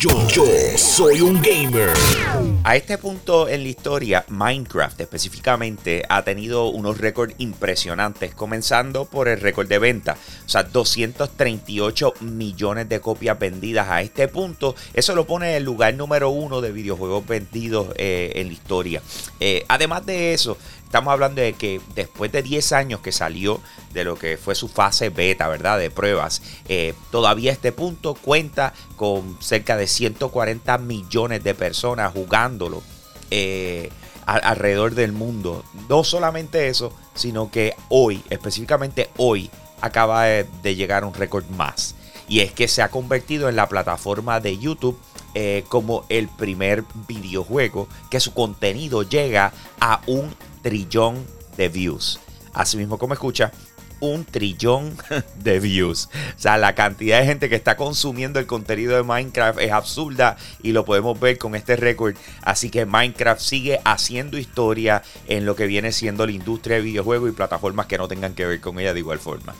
Yo, soy un gamer. A este punto en la historia, Minecraft específicamente ha tenido unos récords impresionantes, comenzando por el récord de venta. O sea, 238 millones de copias vendidas a este punto. Eso lo pone en el lugar número uno de videojuegos vendidos eh, en la historia. Eh, además de eso, Estamos hablando de que después de 10 años que salió de lo que fue su fase beta, ¿verdad? De pruebas, eh, todavía este punto cuenta con cerca de 140 millones de personas jugándolo eh, alrededor del mundo. No solamente eso, sino que hoy, específicamente hoy, acaba de llegar un récord más. Y es que se ha convertido en la plataforma de YouTube eh, como el primer videojuego que su contenido llega a un trillón de views. Así mismo como escucha, un trillón de views. O sea, la cantidad de gente que está consumiendo el contenido de Minecraft es absurda y lo podemos ver con este récord. Así que Minecraft sigue haciendo historia en lo que viene siendo la industria de videojuegos y plataformas que no tengan que ver con ella de igual forma.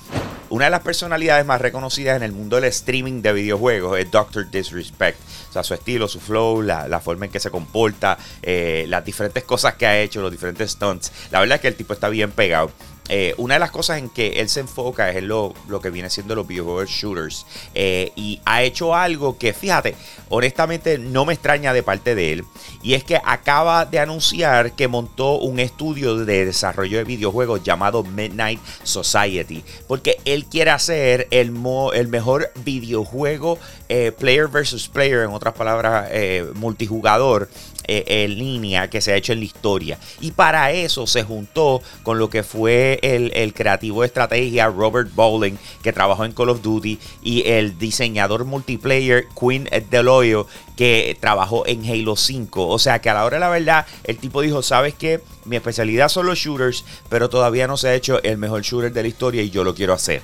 Una de las personalidades más reconocidas en el mundo del streaming de videojuegos es Dr. Disrespect. O sea, su estilo, su flow, la, forma en que se comporta, eh, las diferentes cosas que ha hecho, los diferentes stunts. La verdad es que el tipo está bien pegado. Eh, una de las cosas en que él se enfoca es en lo, que viene siendo los videojuegos shooters. Eh, y ha hecho algo que, fíjate, honestamente no me extraña de parte de él. Y es que acaba de anunciar que montó un estudio de desarrollo de videojuegos llamado Midnight Society. Porque él quiere hacer el, el mejor videojuego eh, player versus player, en otras palabras, multijugador eh, en línea que se ha hecho en la historia. Y para eso se juntó con lo que fue el, creativo de estrategia Robert Bowling, que trabajó en Call of Duty, y el diseñador multiplayer Quinn Deloyo, que trabajó en Halo 5. O sea que a la hora de la verdad, el tipo dijo, ¿sabes qué? Mi especialidad son los shooters, pero todavía no se ha hecho el mejor shooter de la historia y yo lo quiero hacer.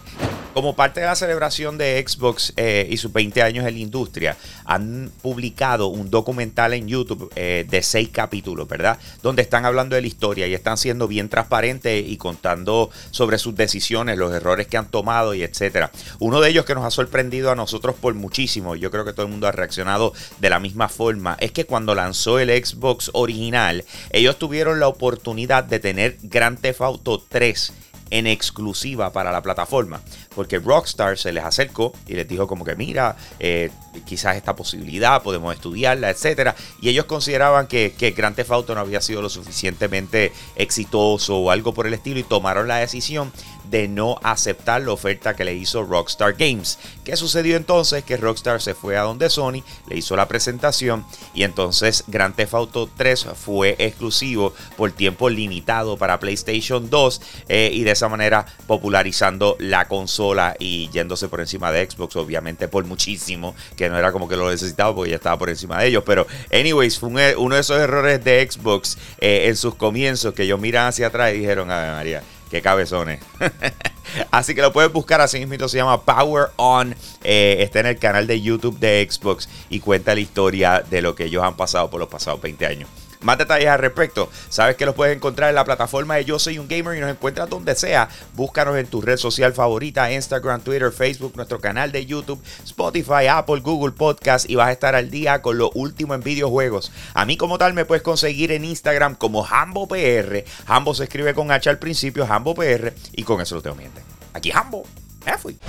Como parte de la celebración de Xbox eh, y sus 20 años en la industria, han publicado un documental en YouTube eh, de seis capítulos, ¿verdad? Donde están hablando de la historia y están siendo bien transparentes y contando sobre sus decisiones, los errores que han tomado y etcétera. Uno de ellos que nos ha sorprendido a nosotros por muchísimo, yo creo que todo el mundo ha reaccionado de la misma forma, es que cuando lanzó el Xbox original, ellos tuvieron la oportunidad de tener Grand Theft Auto 3 en exclusiva para la plataforma. Porque Rockstar se les acercó y les dijo como que mira, eh, quizás esta posibilidad, podemos estudiarla, etc. Y ellos consideraban que, que Grand Theft Auto no había sido lo suficientemente exitoso o algo por el estilo y tomaron la decisión de no aceptar la oferta que le hizo Rockstar Games. ¿Qué sucedió entonces? Que Rockstar se fue a donde Sony, le hizo la presentación y entonces Grand Theft Auto 3 fue exclusivo por tiempo limitado para PlayStation 2 eh, y de esa manera popularizando la consola y yéndose por encima de Xbox, obviamente por muchísimo, que no era como que lo necesitaba porque ya estaba por encima de ellos, pero anyways, fue uno de esos errores de Xbox eh, en sus comienzos que ellos miran hacia atrás y dijeron, a ver María, Qué cabezones. Así que lo puedes buscar así mismo. Se llama Power On. Eh, está en el canal de YouTube de Xbox y cuenta la historia de lo que ellos han pasado por los pasados 20 años. Más detalles al respecto, sabes que los puedes encontrar en la plataforma de Yo Soy un Gamer y nos encuentras donde sea. Búscanos en tu red social favorita, Instagram, Twitter, Facebook, nuestro canal de YouTube, Spotify, Apple, Google Podcast y vas a estar al día con lo último en videojuegos. A mí como tal me puedes conseguir en Instagram como HamboPR. Hambo se escribe con H al principio, HamboPR y con eso lo tengo miente. Aquí Hambo, me fui.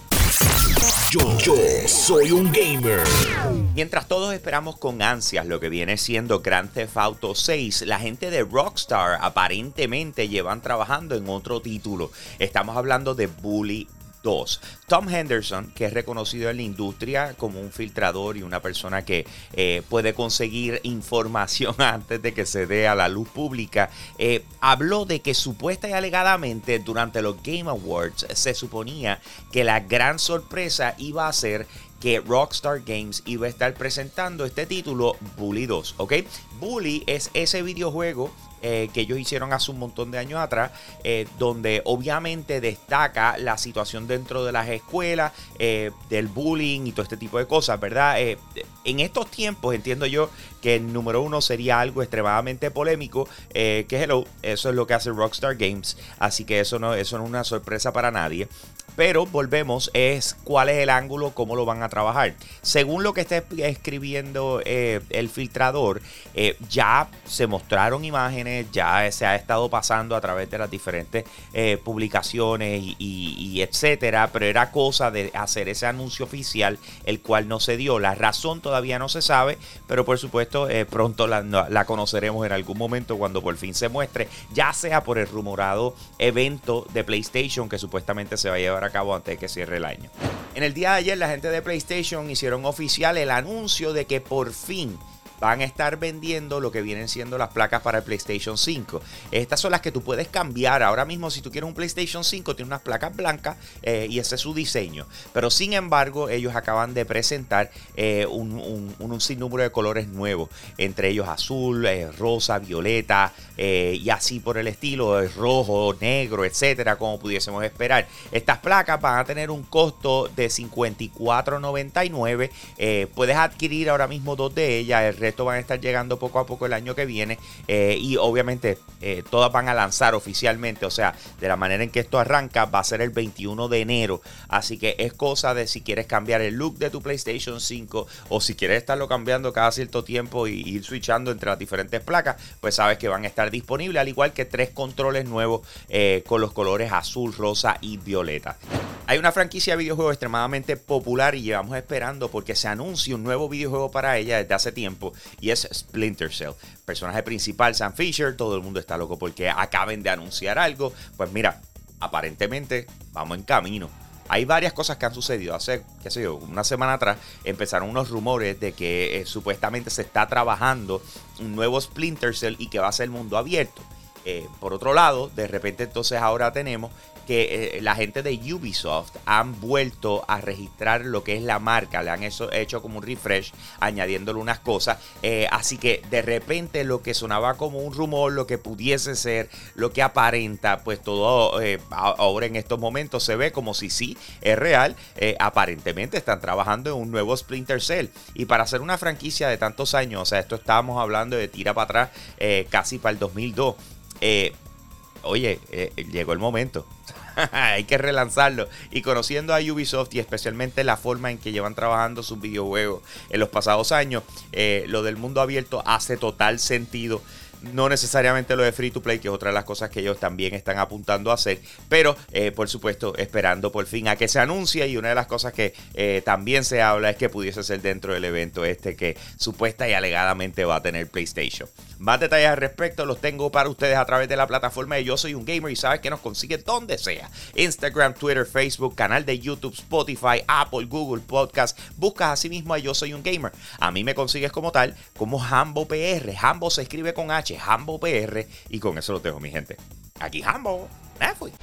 Yo, yo, soy un gamer. Mientras todos esperamos con ansias lo que viene siendo Grand Theft Auto 6, la gente de Rockstar aparentemente llevan trabajando en otro título. Estamos hablando de Bully Tom Henderson, que es reconocido en la industria como un filtrador y una persona que eh, puede conseguir información antes de que se dé a la luz pública, eh, habló de que supuesta y alegadamente durante los Game Awards se suponía que la gran sorpresa iba a ser que Rockstar Games iba a estar presentando este título Bully 2, ¿ok? Bully es ese videojuego eh, que ellos hicieron hace un montón de años atrás, eh, donde obviamente destaca la situación dentro de las escuelas, eh, del bullying y todo este tipo de cosas, ¿verdad? en estos tiempos entiendo yo que el número uno sería algo extremadamente polémico, que hello, eso es lo que hace Rockstar Games, así que eso no, eso no es una sorpresa para nadie. Pero volvemos, es cuál es el ángulo, cómo lo van a trabajar. Según lo que está escribiendo eh, el filtrador, eh, ya se mostraron imágenes, ya se ha estado pasando a través de las diferentes eh, publicaciones y, etcétera, pero era cosa de hacer ese anuncio oficial, el cual no se dio. La razón todavía no se sabe, pero por supuesto pronto la conoceremos en algún momento cuando por fin se muestre, ya sea por el rumorado evento de PlayStation que supuestamente se va a llevar a cabo antes de que cierre el año. En el día de ayer la gente de PlayStation hicieron oficial el anuncio de que por fin van a estar vendiendo lo que vienen siendo las placas para el PlayStation 5. Estas son las que tú puedes cambiar. Ahora mismo, si tú quieres un PlayStation 5, tiene unas placas blancas eh, y ese es su diseño. Pero sin embargo, ellos acaban de presentar eh, un, sinnúmero de colores nuevos, entre ellos azul, eh, rosa, violeta y así por el estilo, rojo, negro, etcétera, como pudiésemos esperar. Estas placas van a tener un costo de 54.99. puedes adquirir ahora mismo dos de ellas. El esto van a estar llegando poco a poco el año que viene eh, y obviamente eh, todas van a lanzar oficialmente, o sea, de la manera en que esto arranca va a ser el 21 de enero, así que es cosa de si quieres cambiar el look de tu PlayStation 5 o si quieres estarlo cambiando cada cierto tiempo y ir switchando entre las diferentes placas, pues sabes que van a estar disponibles, al igual que tres controles nuevos eh, con los colores azul, rosa y violeta. Hay una franquicia de videojuegos extremadamente popular y llevamos esperando porque se anuncie un nuevo videojuego para ella desde hace tiempo y es Splinter Cell. Personaje principal Sam Fisher, todo el mundo está loco porque acaben de anunciar algo. Pues mira, aparentemente vamos en camino. Hay varias cosas que han sucedido. Hace, qué sé yo, una semana atrás empezaron unos rumores de que eh, supuestamente se está trabajando un nuevo Splinter Cell y que va a ser mundo abierto. Eh, por otro lado, de repente entonces ahora tenemos que eh, la gente de Ubisoft han vuelto a registrar lo que es la marca, le han hecho, como un refresh, añadiéndole unas cosas. Eh, así que de repente lo que sonaba como un rumor, lo que pudiese ser, lo que aparenta, pues todo ahora en estos momentos se ve como si sí es real. aparentemente están trabajando en un nuevo Splinter Cell. Y para hacer una franquicia de tantos años, o sea, esto estábamos hablando de tira para atrás casi para el 2002. Eh, oye, eh, llegó el momento. Hay que relanzarlo. Y conociendo a Ubisoft y especialmente la forma en que llevan trabajando sus videojuegos en los pasados años, eh, lo del mundo abierto hace total sentido. No necesariamente lo de free to play, que es otra de las cosas que ellos también están apuntando a hacer. Pero, eh, por supuesto, esperando por fin a que se anuncie. Y una de las cosas que eh, también se habla es que pudiese ser dentro del evento este que supuesta y alegadamente va a tener PlayStation. Más detalles al respecto los tengo para ustedes a través de la plataforma de Yo Soy un Gamer y sabes que nos consigue donde sea. Instagram, Twitter, Facebook, canal de YouTube, Spotify, Apple, Google Podcast. Buscas así mismo a Yo Soy un Gamer. A mí me consigues como tal, como Hambo PR. Hambo se escribe con H, Hambo PR. Y con eso lo dejo, mi gente. Aquí Hambo. Me fui.